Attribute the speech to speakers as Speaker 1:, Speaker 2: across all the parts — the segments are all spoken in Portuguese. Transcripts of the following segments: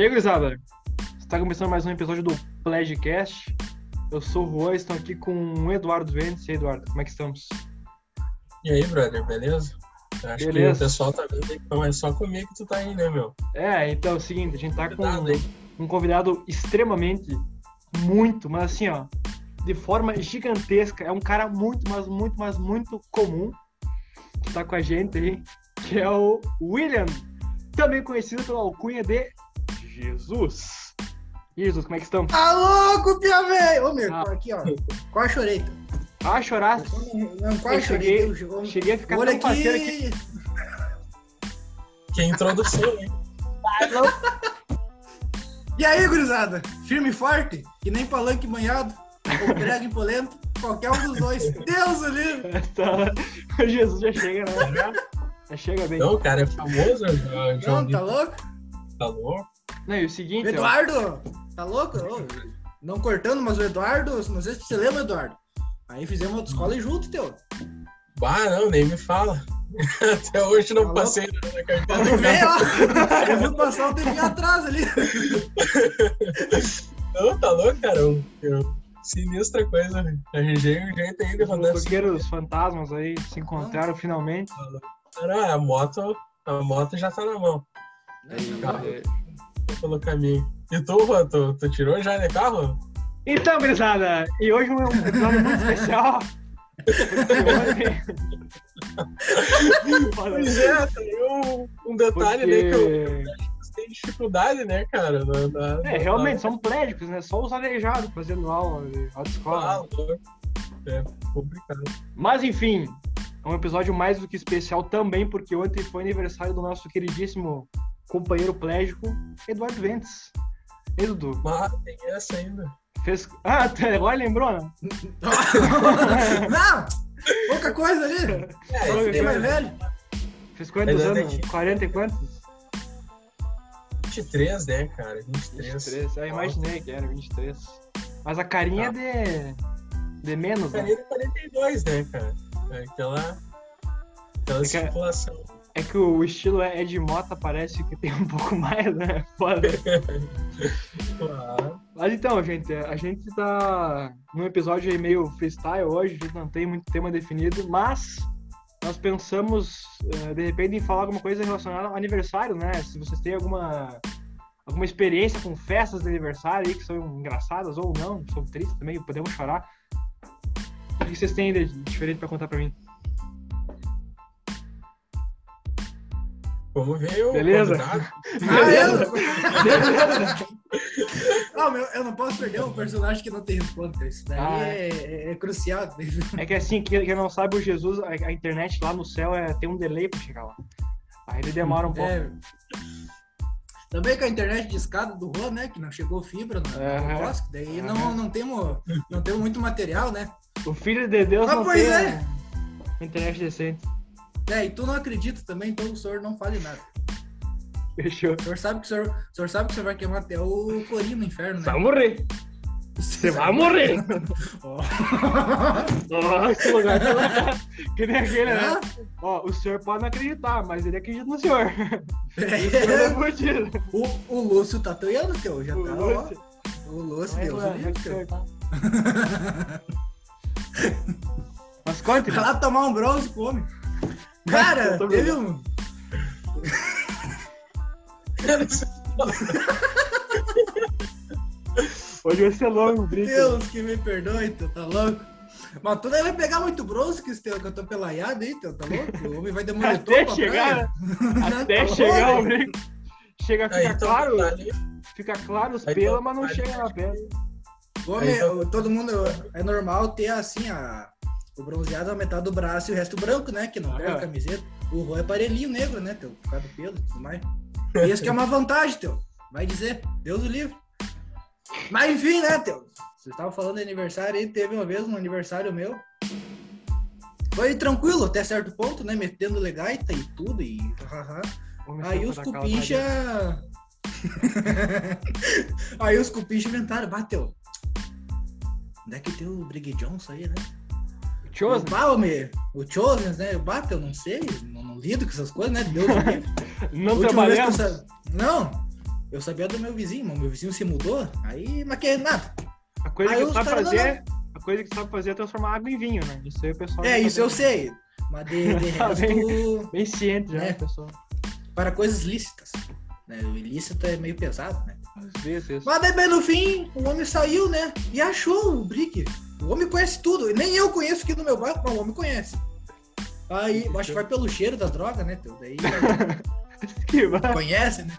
Speaker 1: E aí, gurizada? Está começando mais um episódio do Pledgecast. Eu sou o Juan, estou aqui com o Eduardo Ventes. E aí, Eduardo, como é que estamos?
Speaker 2: E aí, brother, beleza? Acho
Speaker 1: Beleza.
Speaker 2: que o pessoal tá vendo aí, então é só comigo que tu tá aí, né, meu?
Speaker 1: É, então é o seguinte, a gente tá com
Speaker 2: hein?
Speaker 1: um convidado extremamente, muito, mas assim, ó, de forma gigantesca. É um cara muito, mas muito, mas muito comum que tá com a gente aí, que é o William, também conhecido pela alcunha de Jesus. Jesus, como é que estamos?
Speaker 3: Tá louco, pia velho! Ô, meu,
Speaker 1: Ah.
Speaker 3: aqui, ó. Quase chorei. tá?
Speaker 1: Ah, chorar.
Speaker 3: Não, quase
Speaker 1: Eu
Speaker 3: chorei.
Speaker 1: cheguei- Cheguei a ficar
Speaker 3: Olha
Speaker 1: tão parceiro aqui.
Speaker 3: aqui.
Speaker 2: Que introdução, hein?
Speaker 3: E aí, gurizada? Firme e forte? Que nem palanque banhado? Ou prego empolento? Qualquer um dos dois. Deus o livre!
Speaker 1: Tá. Jesus já chega, né? Já, já chega bem.
Speaker 2: Não, cara é famoso, já, já
Speaker 3: Não,
Speaker 2: ouvi
Speaker 3: tá louco?
Speaker 1: Não, e o
Speaker 3: O
Speaker 1: seguinte, ó,
Speaker 3: Eduardo! Tá louco? Ô, não cortando, mas o Eduardo, não sei se você lembra, Eduardo. Aí fizemos autoescola junto, teu.
Speaker 2: Bah, não, nem me fala. Até hoje não
Speaker 3: Tá
Speaker 2: passei na
Speaker 3: Não
Speaker 2: carteira.
Speaker 3: vem, ó. Eu vou passar um tempinho atrás ali.
Speaker 2: Não, tá louco, cara? Eu, eu- sinistra coisa. né? Arranjei um jeito de
Speaker 1: os
Speaker 2: rodar assim.
Speaker 1: fantasmas aí se encontraram finalmente.
Speaker 2: Cara, a moto, a moto já tá na mão, Tá.
Speaker 1: É.
Speaker 2: pelo caminho. E tu, Juan, tu, tu tirou já de carro?
Speaker 1: Então, gurizada, e hoje é um episódio muito especial.
Speaker 2: Pois é, tem um, um detalhe, né, que eu
Speaker 1: Porque,
Speaker 2: tem dificuldade, né, cara? Na, na-
Speaker 1: é,
Speaker 2: na-
Speaker 1: realmente, são plédicos, né? Só os aleijados fazendo aula de
Speaker 2: Ah,
Speaker 1: autoescola.
Speaker 2: louco. É complicado.
Speaker 1: Mas, enfim, é um episódio mais do que especial também, porque ontem foi aniversário do nosso queridíssimo companheiro plégico, Eduardo Ventes. E aí, Dudu?
Speaker 2: Mas tem essa ainda.
Speaker 1: Fez... Ah, agora lembrou, né?
Speaker 3: Não! Pouca coisa ali.
Speaker 2: É,
Speaker 3: Só fiquei mais velho.
Speaker 1: Fez quantos
Speaker 2: Mas é
Speaker 1: anos?
Speaker 2: daqui.
Speaker 1: 40 e quantos?
Speaker 2: 23, né, cara? 23.
Speaker 1: 23. Eu imaginei que era 23. Mas a carinha é de. de menos, né?
Speaker 2: Carinha de 42, né, cara? É aquela. Aquela
Speaker 1: É que-
Speaker 2: circulação.
Speaker 1: É que o estilo é Ed Mota, parece que tem um pouco mais, né? Foda.
Speaker 2: Claro.
Speaker 1: Mas então, gente, a gente tá num episódio aí meio freestyle hoje, a gente não tem muito tema definido, mas nós pensamos, eh, de repente, em falar alguma coisa relacionada ao aniversário, né? Se vocês têm alguma, alguma experiência com festas de aniversário aí que são engraçadas ou não, são tristes também, podemos chorar. O que vocês têm de diferente pra contar pra mim?
Speaker 2: Vamos ver o
Speaker 1: Beleza.
Speaker 2: convidado.
Speaker 3: Ah, eu... Não, meu, eu não posso perder um personagem que não tem resposta. Isso daí
Speaker 1: Ah,
Speaker 3: é, é- é crucial.
Speaker 1: É que assim, quem quem não sabe, o Jesus, a, a internet lá no céu é, tem um delay pra chegar lá. Aí ele demora um pouco.
Speaker 3: É. Também com a internet de escada do Juan, né? Que não chegou fibra no, no Bosque, daí
Speaker 1: Aham.
Speaker 3: não, não, temos, não temos muito material, né?
Speaker 1: O filho de Deus
Speaker 3: Ah,
Speaker 1: não
Speaker 3: pois
Speaker 1: tem
Speaker 3: é.
Speaker 1: internet decente.
Speaker 3: É, e tu não acredita também, então o senhor não fale nada.
Speaker 1: Fechou.
Speaker 3: O senhor sabe que o senhor, o senhor sabe que o senhor vai queimar até o corinho no inferno,
Speaker 1: Você
Speaker 3: né?
Speaker 1: vai morrer. Você vai morrer.
Speaker 3: Ó.
Speaker 1: Ó, esse lugar tá lá. Que nem aquele, né? Ó, o senhor pode não acreditar, mas ele acredita no senhor. O senhor é
Speaker 3: É, o, o Lúcio tá toiando, teu. Já
Speaker 1: O
Speaker 3: tá,
Speaker 1: Lúcio.
Speaker 3: ó. O Lúcio,
Speaker 1: Vai
Speaker 3: Deus
Speaker 1: lá,
Speaker 3: o livre,
Speaker 1: vai que
Speaker 3: teu.
Speaker 1: senhor tá. Mas conte,
Speaker 3: Vai lá tomar um bronze com o homem. Cara, teve um.
Speaker 1: hoje vai ser longo, brinco.
Speaker 3: Deus que me perdoe, teu, tá louco? Mas tu vai pegar muito bronze que eu tô pelaiado aí, teu, tá louco? O homem vai demorar
Speaker 1: Até chegar, Até
Speaker 3: Tá
Speaker 1: chegar o brinco. Chega,
Speaker 2: Aí,
Speaker 1: fica
Speaker 2: então,
Speaker 1: claro,
Speaker 2: tá ali.
Speaker 1: fica claro os
Speaker 2: Aí,
Speaker 1: pelos,
Speaker 2: então,
Speaker 1: mas não
Speaker 2: tá
Speaker 1: chega na pele.
Speaker 3: O homem,
Speaker 2: Aí, então-
Speaker 3: todo mundo, é normal ter assim, a, o bronzeado a metade do braço e o resto branco, né? Que não
Speaker 1: Ah.
Speaker 3: a camiseta. O Rô é aparelhinho negro, né, teu? Por causa do pelo e tudo mais. E isso que é uma vantagem, teu. Vai dizer, Deus o livre. Mas enfim, né, teu? Vocês estavam falando de aniversário aí, teve uma vez um aniversário meu. Foi tranquilo até certo ponto, né? Metendo legaita e tudo, e Aí os cupincha. aí os cupincha inventaram, bateu. Onde é que tem o Brig Johnson aí, né?
Speaker 1: Chosen?
Speaker 3: O Balme, o Chosen, né? O Bateu, não sei, não, não lido com essas coisas, né? Deus.
Speaker 1: Não
Speaker 3: que eu
Speaker 1: trabalhamos.
Speaker 3: sa- Não. Eu sabia do meu vizinho, mas meu vizinho se mudou, aí não quer nada.
Speaker 1: A coisa
Speaker 3: Aí
Speaker 1: que tu sabe
Speaker 3: caras não
Speaker 1: fazer. A coisa que sabe fazer é transformar água em vinho, né? Isso aí o pessoal.
Speaker 3: É, isso eu sei. Mas de, de
Speaker 1: Tá bem.
Speaker 3: resto,
Speaker 1: Bem ciente já,
Speaker 3: É.
Speaker 1: pessoal.
Speaker 3: para coisas lícitas. Né? O ilícito é meio pesado, né?
Speaker 1: Às vezes.
Speaker 3: Mas daí, bem no fim, o homem saiu, né? E achou o Brick. O homem conhece tudo. Nem eu conheço aqui no meu bairro, mas o homem conhece. Aí, acho que vai pelo cheiro da droga, né? teu? Daí
Speaker 1: Que
Speaker 3: conhece, né?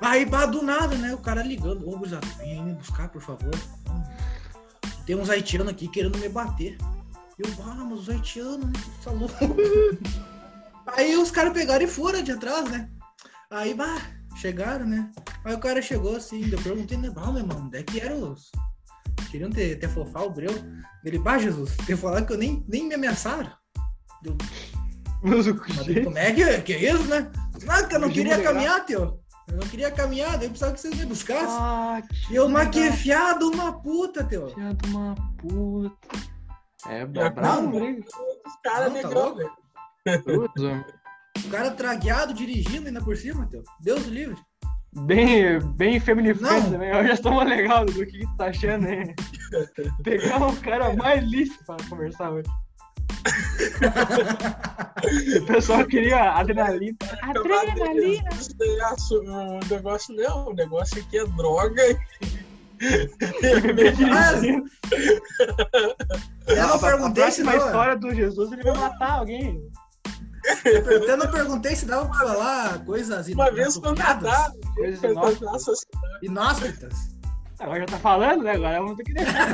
Speaker 3: Aí, bah, do nada, né? O cara ligando. Ô, gurizada, vem aí me buscar, por favor. Tem uns haitianos aqui querendo me bater. Eu, ah, mas os haitianos, né? Tá louco. Aí os caras pegaram e foram de atrás, né? Aí, bah, chegaram, né? Aí o cara chegou assim, eu perguntei, né? Bah, meu irmão, onde é que eram os... Queriam ter, ter fofar o breu. Ele, bah, Jesus, tem falar que eu nem, nem me ameaçaram. Eu,
Speaker 1: Mas o
Speaker 3: daí, como é que, que é isso, né? Ah, que eu não
Speaker 1: Pediu
Speaker 3: queria caminhar, tio. Eu não queria caminhar, daí eu precisava que vocês me buscassem.
Speaker 1: Ah, que
Speaker 3: E eu, mas que
Speaker 1: legal.
Speaker 3: fiado uma puta, teu.
Speaker 1: Filha de uma puta. É, briga.
Speaker 2: Os caras
Speaker 3: tá
Speaker 2: negão, velho.
Speaker 3: O cara tragueado, dirigindo ainda por cima, teu. Deus livre.
Speaker 1: Bem, bem friend também. Eu já estou legal do que, que tu tá achando, hein? Pegar um cara mais lícito pra conversar hoje. o pessoal queria adrenalina. Adrenalina!
Speaker 2: Isso daí é assu- O negócio não, o negócio aqui é droga.
Speaker 3: Ah,
Speaker 1: dirigindo.
Speaker 3: Eu não
Speaker 1: A-
Speaker 3: perguntei se não.
Speaker 1: história do Jesus, ele vai matar alguém.
Speaker 3: Eu não perguntei se dava pra falar coisas
Speaker 2: Uma vez
Speaker 3: inapropriadas,
Speaker 2: contratado.
Speaker 1: Coisa inóspita.
Speaker 2: Nossa,
Speaker 3: inóspitas.
Speaker 1: Agora já tá falando, né? Agora vamos ter que deixar.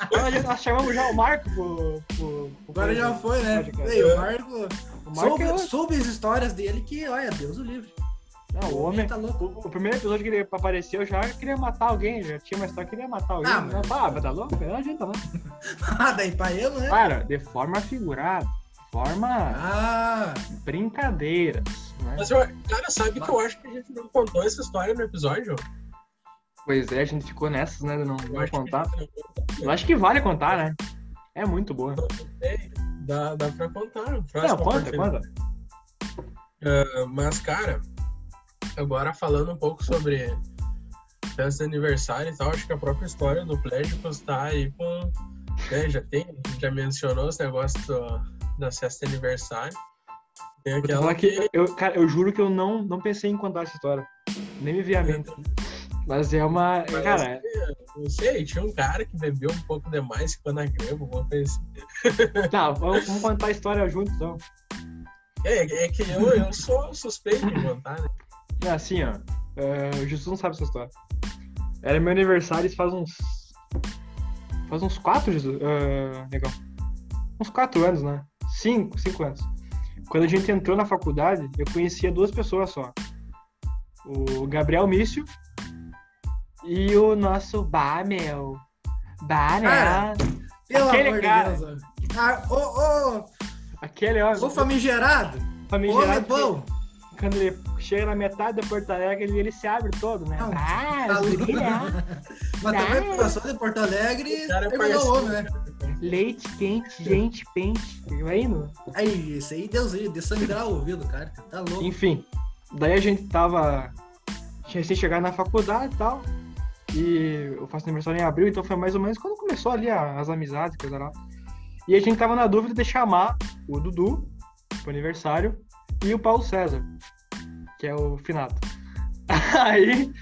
Speaker 1: Agora já- nós chamamos já o Marco pro. pro, pro
Speaker 3: Agora já foi, né?
Speaker 1: Cara.
Speaker 3: Ei, o Marco.
Speaker 1: O Marco
Speaker 3: Soube,
Speaker 1: é
Speaker 3: soube as histórias dele que, olha, Deus o livre.
Speaker 1: Não, o homem.
Speaker 3: tá louco.
Speaker 1: O, o primeiro episódio que ele apareceu eu já queria matar alguém, já tinha uma história que queria matar alguém.
Speaker 3: Ah,
Speaker 1: Ah,
Speaker 3: mas-
Speaker 1: mas... mas tá louco? Não adianta, não.
Speaker 3: Ah, daí pra ele, né?
Speaker 1: Para, de forma figurada, forma
Speaker 3: Ah,
Speaker 1: brincadeiras. Né?
Speaker 2: Mas, eu, cara, sabe que eu acho que a gente não contou essa história no episódio?
Speaker 1: Pois é, a gente ficou nessas, né? De não,
Speaker 2: Eu
Speaker 1: não
Speaker 2: acho que a
Speaker 1: contar.
Speaker 2: não.
Speaker 1: Eu acho que vale contar, né? É muito boa.
Speaker 2: Dá, dá pra contar.
Speaker 1: Não, conta,
Speaker 2: oportunidade.
Speaker 1: conta.
Speaker 2: Ah, Mas, cara, agora falando um pouco sobre festa de aniversário e tal, acho que a própria história do Plégicos tá aí com. Né, já tem, já mencionou os negócios do, da de aniversário. Tem aquela que.
Speaker 1: eu, cara, eu juro que eu não, não pensei em contar essa história. Nem me vi a mente. Mas é uma.
Speaker 2: Mas,
Speaker 1: Cara,
Speaker 2: Não sei, tinha um cara que bebeu um pouco demais, ficou na grama, alguma coisa assim.
Speaker 1: tá, vamos, vamos contar a história juntos, então.
Speaker 2: É, é que eu, eu sou suspeito de contar, né?
Speaker 1: É assim, ó. é, o Jesus não sabe essa história. Era meu aniversário isso faz uns. Faz uns quatro, Jesus. Uh, legal. Uns quatro anos, né? Cinco, cinco anos. Quando a gente entrou na faculdade, eu conhecia duas pessoas só. O Gabriel Mício e o nosso Bamel. Bamel.
Speaker 3: Cara, pelo
Speaker 1: Aquele
Speaker 3: amor
Speaker 1: cara.
Speaker 3: de Deus. Ah, ô, ô,
Speaker 1: Aquele, ó.
Speaker 3: ô famigerado.
Speaker 1: Famigerado.
Speaker 3: bom.
Speaker 1: que Quando ele chega na metade da Porto Alegre, ele, ele se abre todo, né?
Speaker 3: Não,
Speaker 1: ah,
Speaker 3: tá
Speaker 1: né?
Speaker 3: Mas
Speaker 1: Ah.
Speaker 3: também passou de Porto Alegre
Speaker 2: cara é
Speaker 3: terminou o homem, né?
Speaker 1: Leite quente, gente, pente. Vai indo.
Speaker 3: Aí, isso aí, Deus de sangrar o ouvido, cara. Tá louco.
Speaker 1: Enfim, daí a gente tava. Tinha recém chegado na faculdade e tal. E eu faço aniversário em abril, então foi mais ou menos quando começou ali as amizades, coisa lá. E a gente tava na dúvida de chamar o Dudu pro aniversário e o Paulo César, que é o finado. Aí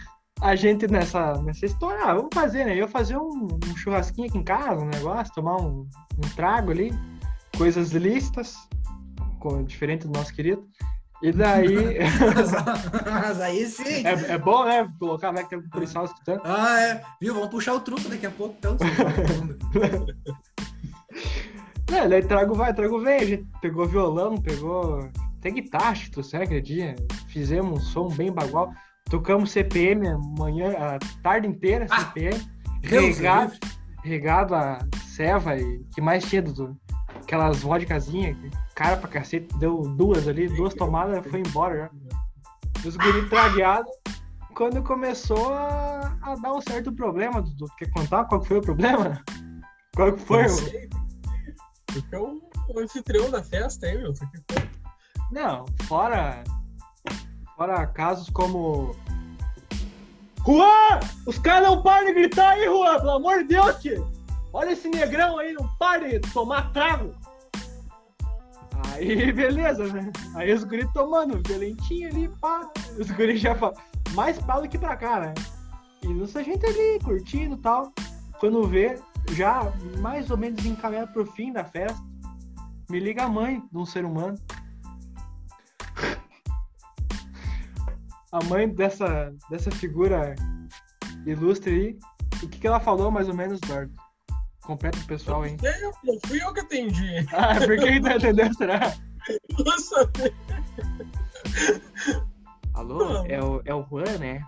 Speaker 1: a gente nessa, nessa história, ah, vamos fazer, né? Eu fazer um, um churrasquinho aqui em casa, um negócio, tomar um, um trago ali, coisas lícitas, com, diferente do nosso querido. E daí.
Speaker 3: Mas, aí sim.
Speaker 1: é, é bom, né? Colocar, vai que tem um policial escutando.
Speaker 3: Ah, é. Viu? Vamos puxar o truco daqui a pouco, então.
Speaker 1: É, daí trago vai, trago vem. A gente pegou violão, pegou até que trouxeram aquele dia. Fizemos um som bem bagual. Tocamos CPM a manhã, a tarde inteira,
Speaker 3: Ah,
Speaker 1: CPM.
Speaker 3: Deus
Speaker 1: regado, regado a ceva e que mais tinha, Dudu? Aquelas vodkazinhas, cara pra cacete, deu duas ali, duas tomadas, foi embora já. Os guri tragueados. Quando começou a, a dar um certo problema, Dudu, quer contar qual foi o problema? Qual que foi?
Speaker 2: Sei. Porque é o o anfitrião da festa, hein, meu?
Speaker 1: Não, fora, fora casos como Juan! Os caras não param de gritar aí, Juan! Pelo amor de Deus, tio! Olha esse negrão aí, não para de tomar trago! Aí, beleza, né? Aí os guris tomando, violentinho ali, pá. Os guris já falam, mais pá do que pra cá, né? E nossa gente ali, curtindo e tal. Quando vê, já mais ou menos encaminhado pro fim da festa, me liga a mãe de um ser humano. A mãe dessa, dessa figura ilustre aí. O que, que ela falou mais ou menos, Eduardo? Completa o pessoal, hein?
Speaker 2: Eu, não fui eu que atendi.
Speaker 1: Ah, por que tá entendendo, será?
Speaker 2: Nossa,
Speaker 1: Alô, é o, é o Juan, né?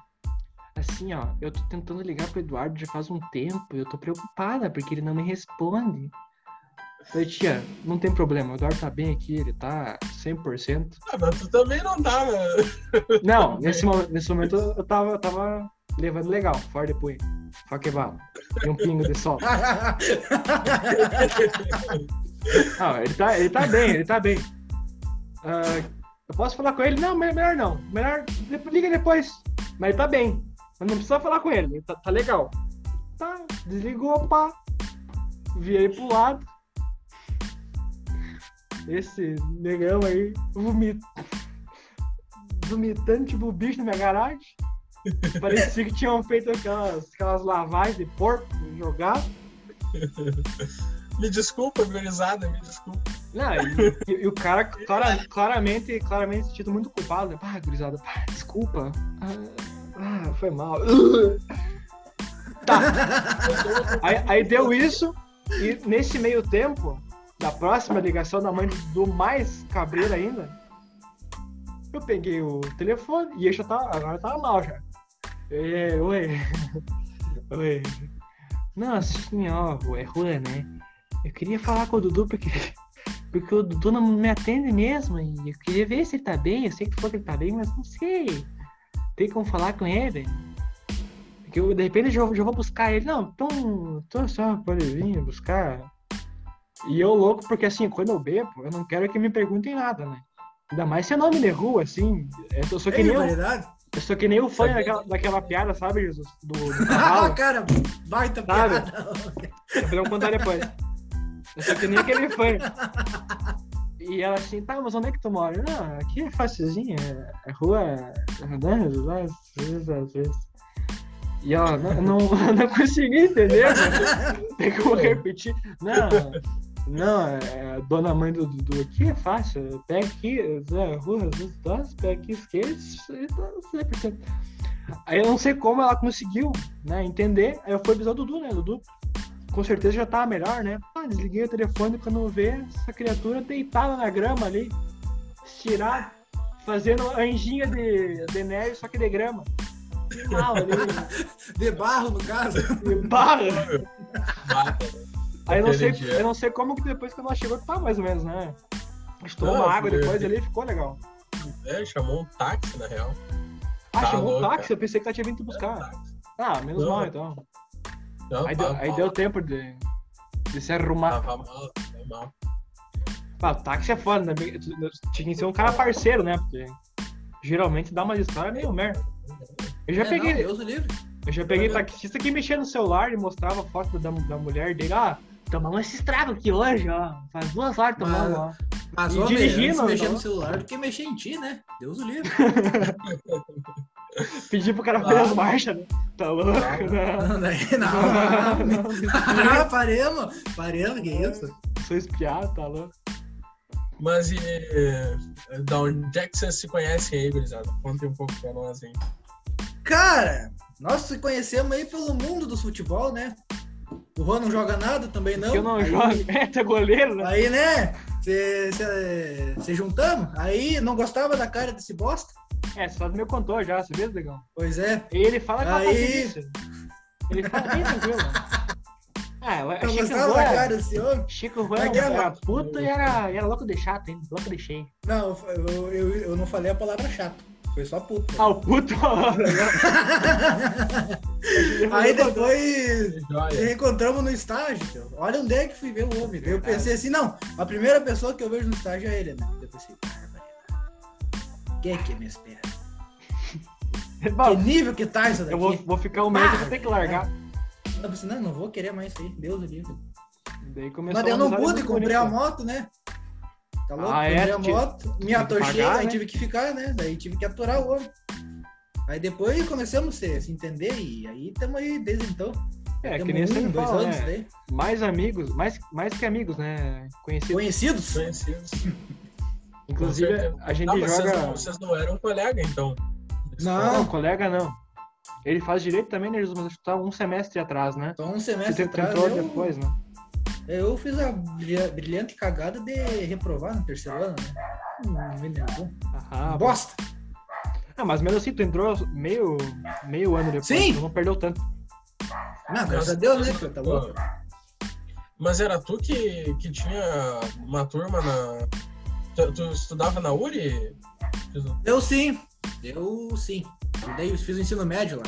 Speaker 1: Assim, ó, eu tô tentando ligar pro Eduardo já faz um tempo, eu tô preocupada porque ele não me responde. Falei, tia, não tem problema, o Eduardo tá bem aqui, ele tá 100%.
Speaker 2: ah, mas tu também não tava.
Speaker 1: Não, nesse, nesse momento eu tava, eu tava levando legal, fora de punho, só que bala, e um pingo de sol. Não, ele tá, ele tá bem, ele tá bem. Ah, eu posso falar com ele? Não, me- melhor não. Melhor liga depois. Mas ele tá bem. Mas não precisa falar com ele, ele tá, tá legal. Tá, desligou, pá. Virei pro lado. Esse negão aí, vomit... vomitando tipo bicho na minha garagem. Parecia que tinham feito aquelas, aquelas lavagens de porco jogado.
Speaker 2: Me desculpa, gurizada, me desculpa.
Speaker 1: Não, e, e- e o cara clara- claramente, claramente se sentindo muito culpado. Né? Pá, gurizada, pá, desculpa. Ah, ah, foi mal. Tá. Aí, aí deu isso, e nesse meio tempo, da próxima ligação da mãe do mais cabreiro ainda, eu peguei o telefone e ele já tava, agora tava mal já. Oi. Oi. Nossa senhora, é Juan, né? Eu queria falar com o Dudu porque, porque o Dudu não me atende mesmo. E eu queria ver se ele tá bem. Eu sei que que ele tá bem, mas não sei. Tem como falar com ele? Porque eu, de repente eu já, já vou buscar ele. Não, então, então só pode vir buscar. E eu louco, porque assim, quando eu bebo, eu não quero que me perguntem nada, né? Ainda mais se é nome de rua, assim. Eu sou que
Speaker 3: Ei,
Speaker 1: nem, eu sou que nem o fã daquela, daquela piada, sabe, Jesus? Do, do
Speaker 3: Ah, cara, baita
Speaker 1: Sabe?
Speaker 3: piada.
Speaker 1: Podemos contar depois. Eu sou que nem aquele fã. E ela assim, tá, mas onde é que tu mora? Não, aqui é facilzinho, é, é rua às vezes. E ela, não, não, não consegui entender, né? tem como repetir. Não, não, é, dona mãe do Dudu aqui é fácil, pega aqui, é, rua dois, pega aqui esquerda, e tá 100%. Aí eu não sei como ela conseguiu, né, entender, aí eu fui avisar o Dudu, né, Dudu com certeza já tava melhor, né? Ah, desliguei o telefone quando vê essa criatura deitada na grama ali, estirada, fazendo anjinha de, de neve, só que de grama. Que mal ali,
Speaker 3: De barro, no caso.
Speaker 1: de barra. Aí eu não, sei,
Speaker 2: dia.
Speaker 1: eu não sei como que depois que ela chegou, tá mais ou menos, né? A gente tomou
Speaker 2: Não,
Speaker 1: uma água
Speaker 2: foi-
Speaker 1: depois ali e ficou legal.
Speaker 2: É, chamou um táxi, na real.
Speaker 1: Ah,
Speaker 2: Tá
Speaker 1: chamou um
Speaker 2: louco,
Speaker 1: táxi, eu pensei que ela tinha vindo
Speaker 2: É,
Speaker 1: buscar.
Speaker 2: táxi.
Speaker 1: Ah, menos
Speaker 2: Não.
Speaker 1: mal então.
Speaker 2: Não,
Speaker 1: Aí deu,
Speaker 2: tava
Speaker 1: aí deu tempo de, de se arrumar.
Speaker 2: Tava mal, tava mal.
Speaker 1: Ah, o táxi é foda, né? Tinha que ser um cara parceiro, né? Porque geralmente dá uma história meio merda. Eu já
Speaker 3: É,
Speaker 1: peguei,
Speaker 3: não, Deus livre.
Speaker 1: eu já peguei taxista que mexia no celular e mostrava foto da, da mulher dele. Ah, tomamos esse estrago aqui hoje, ó. Faz duas horas tomando, ó.
Speaker 3: Mas, ó,
Speaker 1: dirigindo,
Speaker 3: antes mexer no celular do que mexer em ti, né? Deus o livre.
Speaker 1: Pedi pro cara fazer
Speaker 2: Ah.
Speaker 1: as marchas, né? Tá louco, né?
Speaker 3: Não,
Speaker 1: Não,
Speaker 3: não.
Speaker 1: não,
Speaker 3: Ah, paremos. Paremos, que isso?
Speaker 1: Sou espiado, tá louco.
Speaker 2: Mas e eh, da onde é que vocês se conhecem aí, gurizada? Contem um pouco pra nós aí.
Speaker 3: Cara, nós se conhecemos aí pelo mundo do futebol, né? O Juan não joga nada, também não.
Speaker 1: Eu não
Speaker 3: aí,
Speaker 1: jogo. É, é goleiro, né?
Speaker 3: Aí, né? Se juntamos, aí não gostava da cara desse bosta.
Speaker 1: É, só me contou já, você viu, Degão?
Speaker 3: Pois é.
Speaker 1: E ele fala com
Speaker 3: Aí-.
Speaker 1: Ele fala bem tranquilo. Ah, eu
Speaker 3: Não
Speaker 1: achei que o
Speaker 3: gostava da cara desse homem.
Speaker 1: Chico Juan
Speaker 3: Aquela-
Speaker 1: era puto e era, era louco de chato, hein? Louco de cheio.
Speaker 3: Não, eu, eu, eu não falei a palavra chato. Foi só puto.
Speaker 1: Ah, o puto.
Speaker 3: Aí depois reencontramos no estágio. Olha onde é que fui ver o homem. Eu pensei assim, não, a primeira pessoa que eu vejo no estágio é ele, né? Eu pensei, barbaridade. Quem é que me espera? Que nível que tá isso daqui?
Speaker 1: Eu vou, vou ficar um mês e vou ter que largar.
Speaker 3: Eu pensei, não, não vou querer mais isso aí. Deus do livro.
Speaker 1: Daí começou
Speaker 3: Mas eu não pude, comprei a moto, né? Tá louco?
Speaker 1: Ah, é?
Speaker 3: a moto, me
Speaker 1: que
Speaker 3: atorchei,
Speaker 1: pagar,
Speaker 3: aí
Speaker 1: né?
Speaker 3: tive que ficar, né? Daí tive que aturar o homem. Aí depois começamos a se, se entender e aí estamos aí desde então.
Speaker 1: É, que
Speaker 3: Temos
Speaker 1: nem
Speaker 3: um,
Speaker 1: sempre
Speaker 3: dois
Speaker 1: fala,
Speaker 3: anos
Speaker 1: né?
Speaker 3: daí.
Speaker 1: Mais amigos, mais, mais que amigos, né? Conhecidos.
Speaker 3: Conhecidos?
Speaker 2: Conhecidos.
Speaker 1: Inclusive, a gente
Speaker 2: Ah, mas
Speaker 1: joga.
Speaker 2: Vocês não, vocês não eram colega, então?
Speaker 3: Não.
Speaker 1: Não, colega não. Ele faz direito também, né, Jesus? Mas acho que tá um semestre atrás, né?
Speaker 3: Então um
Speaker 1: Você
Speaker 3: semestre
Speaker 1: tentou
Speaker 3: atrás eu,
Speaker 1: depois, né?
Speaker 3: Eu fiz a brilha- brilhante cagada de reprovar no terceiro ano, né? Hum, me.
Speaker 1: Ah,
Speaker 3: Bosta!
Speaker 1: ah, mas mesmo assim, tu entrou meio, meio ano depois.
Speaker 3: Sim.
Speaker 1: Tu não perdeu tanto.
Speaker 3: Não, graças a Deus, né? Tá louco?
Speaker 2: Mas era tu que, que tinha uma turma na. Tu, tu estudava na URI?
Speaker 3: Eu sim. Eu sim. E daí eu fiz o ensino médio lá.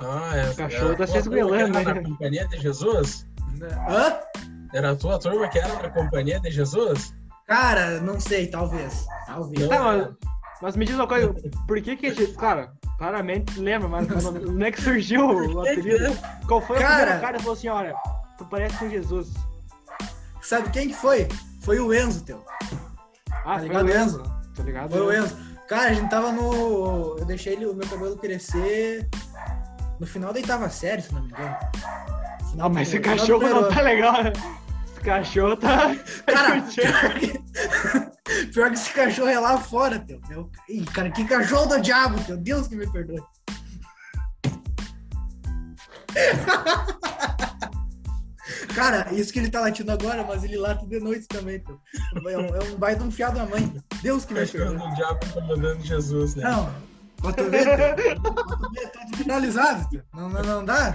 Speaker 2: Ah, é.
Speaker 1: O cachorro
Speaker 2: era
Speaker 1: tá esgoelando,
Speaker 2: era
Speaker 1: né?
Speaker 2: Da Companhia de Jesus?
Speaker 3: Hã?
Speaker 2: Era a tua turma que era da Companhia de Jesus?
Speaker 3: Cara, não sei, talvez. Talvez.
Speaker 2: Não.
Speaker 1: Tá, mas, mas me diz uma coisa, por que que, gente- cara, claramente lembra, mas não, não é que surgiu o apelido? Qual foi o
Speaker 3: Cara.
Speaker 1: primeiro cara que falou assim, olha, tu parece com Jesus?
Speaker 3: Sabe quem que foi? Foi o Enzo, teu.
Speaker 1: Ah,
Speaker 3: Tá
Speaker 1: foi
Speaker 3: ligado,
Speaker 1: o
Speaker 3: Enzo?
Speaker 1: Tá ligado?
Speaker 3: Foi o Enzo. Cara, a gente tava no. Eu deixei ele, o meu cabelo crescer no final da oitava série, se não me engano. Final
Speaker 1: Ah, mas esse cachorro não tá legal, né? Esse cachorro tá...
Speaker 3: Cara, pior que, pior que esse cachorro é lá fora, teu. Meu- Ih, cara, que cachorro do diabo, teu. Deus que me perdoe. Cara, isso que ele tá latindo agora, mas ele late de noite também, teu. É um, é um baita um fiado da mãe. Deus que me
Speaker 2: Cachorro
Speaker 3: perdoe.
Speaker 2: do diabo comandando Jesus, né?
Speaker 3: Não, tu ver, tá finalizado, teu. Não, não, não dá?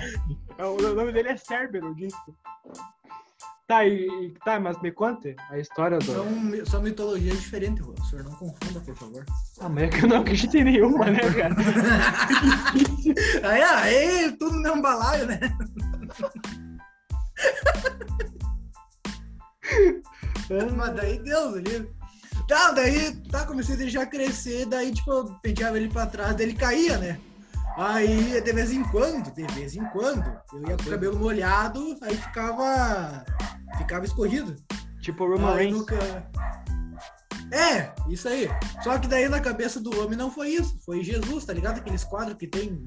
Speaker 1: O nome dele é Cerbero, disse. Tá, e, tá, mas me conte a história do...
Speaker 3: São, são mitologias diferentes. O senhor não confunda, por favor.
Speaker 1: Ah, mas é que eu não acredito em nenhuma, né, cara?
Speaker 3: Aí, aí, tudo no balaio, né? Mas daí Deus, ali. Tá, daí, tá, comecei a deixar crescer, daí, tipo, eu penteava ele pra trás, daí ele caía, né? Aí, de vez em quando, de vez em quando, eu ia com o cabelo molhado, aí ficava. ficava escorrido.
Speaker 1: tipo Roman Reigns.
Speaker 3: nunca- É, isso aí. Só que daí na cabeça do homem não foi isso. Foi Jesus, tá ligado? Aqueles quadros que tem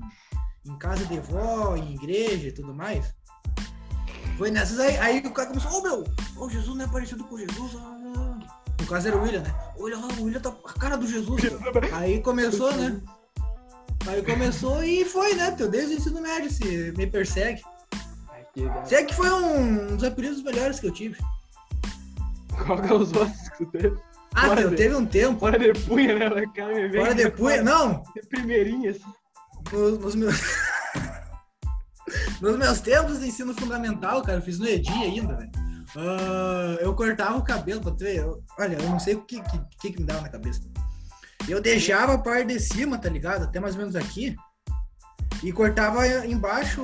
Speaker 3: em casa de vó, em igreja e tudo mais. Foi nessas aí. Aí o cara começou, ô meu, ô Jesus não é parecido com Jesus. ah." No caso era o William, né? Olha o William tá com a cara do Jesus. meu." Aí começou, né? Aí começou e foi, né? Teu, desde o ensino médio, se me persegue. Se é que foi um dos apelidos melhores que eu tive.
Speaker 1: Qual que é os outros que tu teve?
Speaker 3: Ah,
Speaker 1: Fora
Speaker 3: teu,
Speaker 1: de-
Speaker 3: teve um tempo.
Speaker 1: Fora de punha, né?
Speaker 3: Fora
Speaker 1: aqui,
Speaker 3: depois. Não,
Speaker 1: De primeirinha, assim.
Speaker 3: nos, nos meus. nos meus tempos de ensino fundamental, cara, eu fiz no EDI ainda, velho. Ah, eu cortava o cabelo pra tu ver. eu- olha, eu não sei o que, que, que, que me dava na cabeça. Eu deixava a parte de cima, tá ligado? Até mais ou menos aqui. E cortava embaixo,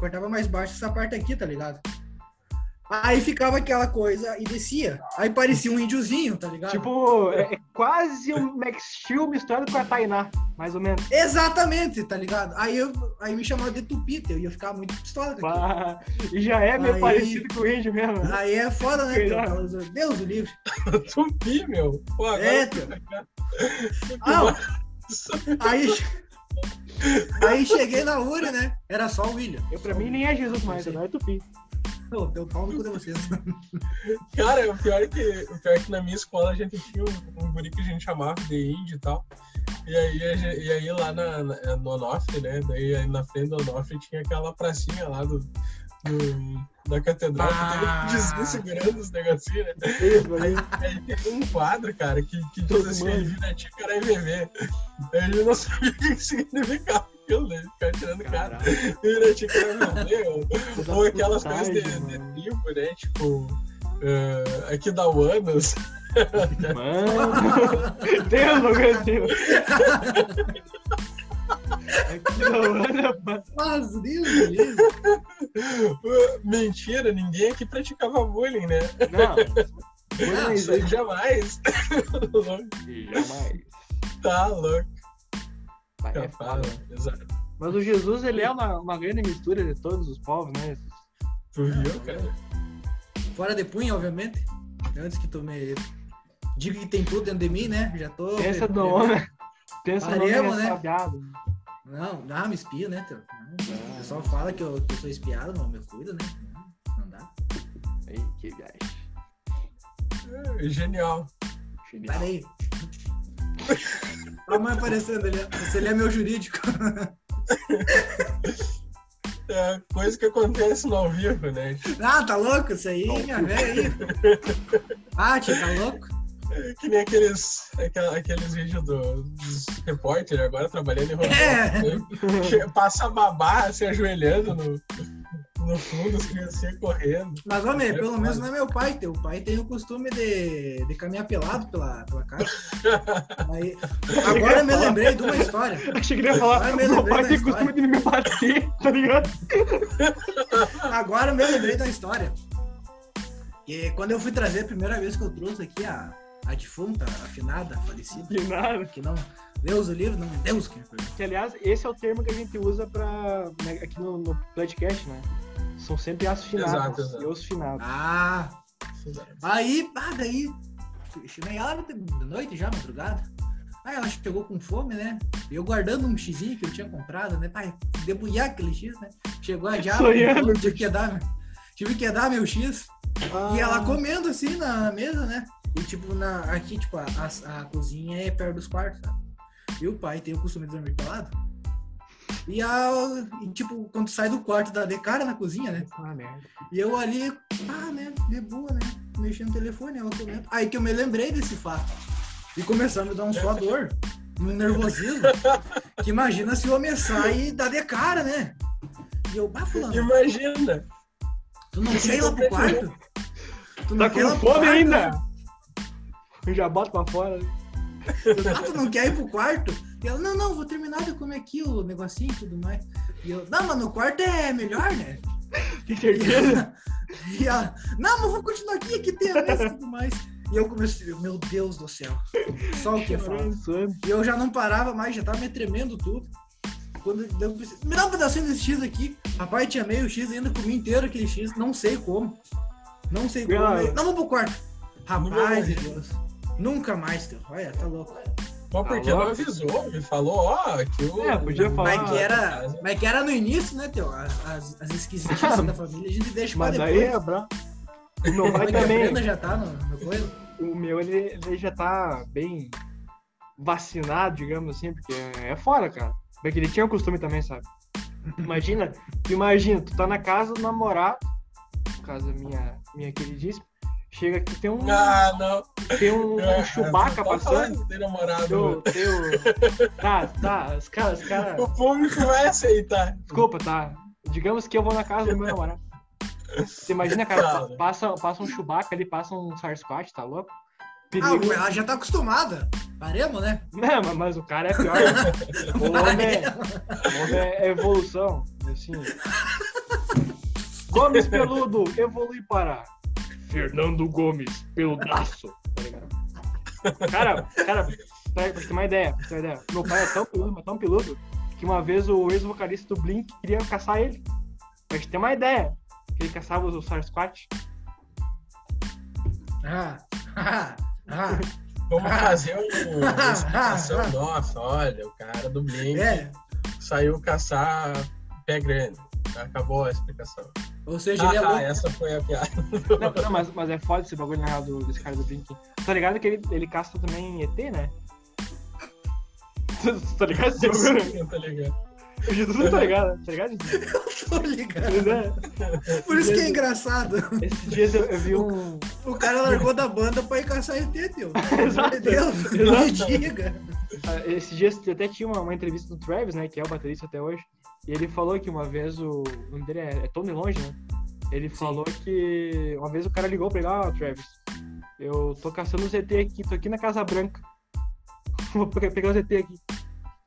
Speaker 3: cortava mais baixo essa parte aqui, tá ligado? Aí ficava aquela coisa e descia. Aí parecia um índiozinho, tá ligado?
Speaker 1: Tipo, é, é quase um Max Steel misturado com a Tainá, mais ou menos.
Speaker 3: Exatamente, tá ligado? Aí, eu, aí me chamava de tupita, eu ia ficar muito pistola com.
Speaker 1: Pá, E já é meio
Speaker 3: Aí-
Speaker 1: parecido com o índio mesmo. né?
Speaker 3: Aí é foda, né? Deus o livre.
Speaker 2: Tupi, meu. Pô, agora
Speaker 3: É, teu. Não, aí, aí cheguei na URI, né? Era só o William.
Speaker 1: Eu, pra mim nem é Jesus mais, agora é Tupi.
Speaker 3: Pô, deu pau no cu de vocês.
Speaker 2: Cara, o pior, é que, o pior é que na minha escola a gente tinha um, um guri que a gente chamava de índio e tal. E aí, gente- e aí lá na, na- no Onofre, né? Daí aí na frente do Onofre tinha aquela pracinha lá do, do- da catedral
Speaker 3: Ah.
Speaker 2: que tem Jesus segurando os negocinhos, né? Aí, aí tem um quadro, cara, que, que diz assim,
Speaker 1: mundo.
Speaker 2: vira Tícara e bebê. Aí ele não sabia o que significava aquilo, né? Ficava tirando cara.
Speaker 1: Caralho,
Speaker 2: Vira Tícara e bebê, ou, aquelas coisas de, de tribo, né? Tipo, eh, aqui da Uanas.
Speaker 1: Mano, Deus, meu Deus. Aqui não, Ana, mano.
Speaker 3: Mas, Deus livre.
Speaker 2: Mentira, ninguém aqui praticava bullying, né?
Speaker 1: Não,
Speaker 3: Não,
Speaker 2: Isso aí jamais.
Speaker 1: jamais.
Speaker 2: tá louco.
Speaker 1: Vai, é
Speaker 2: Capaz,
Speaker 1: foda.
Speaker 2: exato.
Speaker 1: Mas o Jesus, ele é uma, uma grande mistura de todos os povos, né?
Speaker 2: Tu viu, cara?
Speaker 3: Fora de punho, obviamente. Antes que tu me diga que tem tudo dentro de mim, né? Já tô.
Speaker 1: Pensa no homem. Pensa no
Speaker 3: Paremos,
Speaker 1: homem
Speaker 3: né? Não, não, me espia, né, O pessoal fala que eu, que eu sou espiado, não me cuida, né? Não, dá.
Speaker 1: Aí, que viagem.
Speaker 2: É, Genial.
Speaker 1: Genial.
Speaker 3: A mãe aparecendo ali. ó. Esse ali é meu jurídico.
Speaker 2: É coisa que acontece no ao vivo, né?
Speaker 3: Ah, tá louco? Isso aí, minha velha aí. Ah, tia, tá louco?
Speaker 2: É que nem aqueles, aquela- aqueles vídeos do, dos repórteres agora trabalhando em home
Speaker 3: É.
Speaker 2: né? Passa babá se ajoelhando no, no fundo, as criancinhas correndo.
Speaker 3: Mas, homem, pelo menos não é meu pai. Teu pai tem o costume de, de caminhar pelado pela, pela casa. Aí, agora eu me lembrei de uma história.
Speaker 1: Achei que ele ia falar, meu
Speaker 3: lembrei
Speaker 1: pai tem
Speaker 3: história.
Speaker 1: costume de me bater, tá ligado?
Speaker 3: Agora eu me lembrei da história. E quando eu fui trazer a primeira vez que eu trouxe aqui a, a defunta, a afinada, a falecida,
Speaker 1: Que nada.
Speaker 3: que não. Deus o livro, não Deus que me perdoe.
Speaker 1: Que, aliás, esse é o termo que a gente usa pra, né, aqui no, no podcast, né? São sempre as finadas
Speaker 2: Exato, exato.
Speaker 1: e os finados.
Speaker 3: Ah, aí, ah, daí. Chamei ela de noite já, madrugada. Aí ela chegou com fome, né? E eu guardando um xizinho que eu tinha comprado, né? Pai, debulhar aquele x, né? Chegou a diabo, tive que dar, tive que dar meu x.
Speaker 1: Ah,
Speaker 3: E ela comendo assim na mesa, né? E tipo, na, aqui, tipo, a, a, a cozinha é perto dos quartos, sabe? E o pai tem o costume de dormir pelado. E, a, e tipo, quando sai do quarto, dá de cara na cozinha, né?
Speaker 1: Ah, merda.
Speaker 3: E eu ali, ah, né? De boa, né? Mexendo no telefone, ela comendo. Aí que eu me lembrei desse fato. E começou a me dar um suador, um nervosismo. que imagina se o homem sai e dá de cara, né? E eu, bah, fulano,
Speaker 2: Imagina!
Speaker 3: tu não quer ir lá pro quarto? Tu não
Speaker 1: Tá
Speaker 3: quer ir lá
Speaker 1: com
Speaker 3: pro
Speaker 1: fome
Speaker 3: quarto,
Speaker 1: ainda? Eu já boto pra fora.
Speaker 3: Ah, tu não quer ir pro quarto? E ela, não, não, vou terminar de comer aqui o negocinho e tudo mais. E eu, não, mas no quarto é melhor, né?
Speaker 1: Tem certeza?
Speaker 3: e ela, não, mas vou continuar aqui, aqui tem a mesa e tudo mais. E eu comecei, meu Deus do céu, só o que fala.
Speaker 1: Chorando.
Speaker 3: E eu já não parava mais, já tava me tremendo tudo. Quando eu pensei, me dá um pedacinho desse X aqui. Rapaz, tinha meio X ainda, comi inteiro aquele X, não sei como. Não sei como. Não, vamos pro quarto. Rapaz, de Deus. Nunca mais, teu. Olha, tá louco.
Speaker 2: Mas
Speaker 1: Tá
Speaker 2: não
Speaker 1: louco?
Speaker 2: avisou? Me falou, ó, que o.
Speaker 1: É, podia falar.
Speaker 3: Mas que, era, mas que era no início, né, teu? As, as, esquisitices da família, a gente deixa pra
Speaker 1: Mas
Speaker 3: depois.
Speaker 1: aí é brabo. O meu pai também.
Speaker 3: Já tá no, no coisa?
Speaker 1: O meu, ele, ele já tá bem vacinado, digamos assim, porque é fora, cara. Porque ele tinha o costume também, sabe? Imagina, tu imagina, tu tá na casa do namorado, no caso minha, minha queridíssima, chega aqui, tem um,
Speaker 2: Ah, não.
Speaker 1: tem um, um Chewbacca
Speaker 2: Pode falar
Speaker 1: passando.
Speaker 2: tem namorado.
Speaker 1: Teu, teu... Tá, tá, os caras, os caras.
Speaker 2: O público vai aceitar.
Speaker 1: Desculpa, tá? Digamos que eu vou na casa do meu namorado. Você imagina, cara,
Speaker 2: Fala.
Speaker 1: passa, passa um Chewbacca ali, passa um Sasquatch, tá louco?
Speaker 3: Ah,
Speaker 1: Perigo.
Speaker 3: ela já tá acostumada. Paremos, né?
Speaker 1: Não, mas- mas o cara é pior. né? O homem é, o homem é evolução. Assim. Gomes Peludo evolui para Fernando Gomes Peludaço. Tá ligado? Cara, cara, pra, pra ter uma ideia, pra ter uma ideia, meu pai é tão peludo, mas tão peludo, que uma vez o ex-vocalista do Blink queria caçar ele. Pra gente ter uma ideia, que ele caçava os Sasquatch.
Speaker 3: Ah, ah, ah.
Speaker 2: Vamos fazer um- uma explicação nossa. Olha, o cara do Blink
Speaker 3: É.
Speaker 2: saiu caçar pé grande. Acabou a explicação.
Speaker 3: Ou seja, ele é
Speaker 2: Ah,
Speaker 3: louco.
Speaker 2: essa foi a piada.
Speaker 1: Não, não, mas, mas é foda esse bagulho na real do, desse cara do Blink. Tá ligado que ele, ele caça também ET, né? tá ligado esse bagulho?
Speaker 2: tá ligado?
Speaker 1: O Jesus não tá ligado, tá ligado?
Speaker 3: Tô ligado.
Speaker 1: Né?
Speaker 3: Por isso que é engraçado.
Speaker 1: Esses dias eu, eu vi um.
Speaker 3: O cara largou da banda pra ir caçar ET, teu.
Speaker 1: Exato.
Speaker 3: Meu Deus, não me diga.
Speaker 1: Ah, Esses dias até tinha uma, uma entrevista do Travis, né? Que é o baterista até hoje. E ele falou que uma vez o. O nome dele é, é Tony Longe, né? Ele falou que uma vez o cara ligou pra ele, ó, Travis, eu tô caçando os ET aqui, tô aqui na Casa Branca. Vou pe- pegar os ET aqui.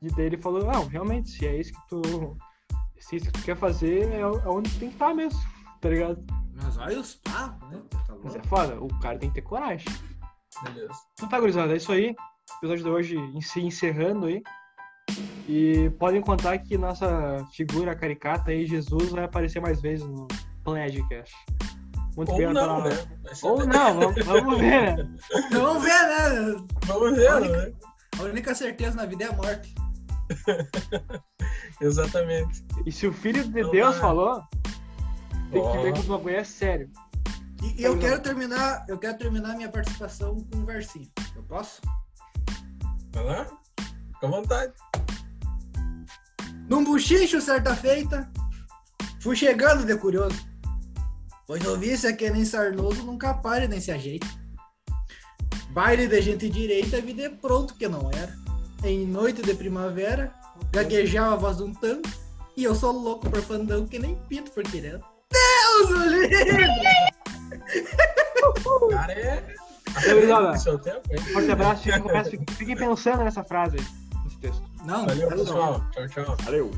Speaker 1: E daí ele falou, não, realmente, se é isso que tu. Se é isso que tu quer fazer, é o- é onde tu tem que estar mesmo, tá ligado?
Speaker 3: Mas olha os papos, né? Tá
Speaker 1: Mas é foda, o cara tem que ter coragem.
Speaker 2: Beleza.
Speaker 1: Então tá, gurizada, é isso aí. O episódio de hoje se encerrando aí. E podem contar que nossa figura caricata aí, Jesus, vai aparecer mais vezes no Pledcast. Muito
Speaker 2: Ou
Speaker 1: bem,
Speaker 2: não,
Speaker 1: tá-
Speaker 2: né?
Speaker 1: Ou não, vamos, vamos ver. né?
Speaker 3: Vamos ver, né?
Speaker 2: Vamos ver,
Speaker 3: Olha
Speaker 2: né?
Speaker 3: A única certeza na vida é a morte.
Speaker 2: Exatamente.
Speaker 1: E se o Filho de
Speaker 2: Então
Speaker 1: Deus
Speaker 2: vai.
Speaker 1: falou, tem que
Speaker 2: Ó.
Speaker 1: ver que os bagulho é sério.
Speaker 3: E, e eu quero terminar, eu quero terminar minha participação com um versinho. Eu posso?
Speaker 2: Vai lá? Fica à vontade.
Speaker 3: Num buchicho certa feita, fui chegando de curioso. Pois ouvi se é que nem sarnoso, nunca pare nem se ajeita. Baile de gente direita, vida é pronto que não era. Em noite de primavera, gaguejava a voz de um tango, e eu sou louco por fandango que nem pinto por querer. Deus o livre!
Speaker 2: Cara é. Tempo, hein?
Speaker 1: Forte abraço, fiquem, fiquem pensando nessa frase nesse texto.
Speaker 3: Não,
Speaker 2: Valeu, pessoal. Tchau, tchau.
Speaker 1: Valeu.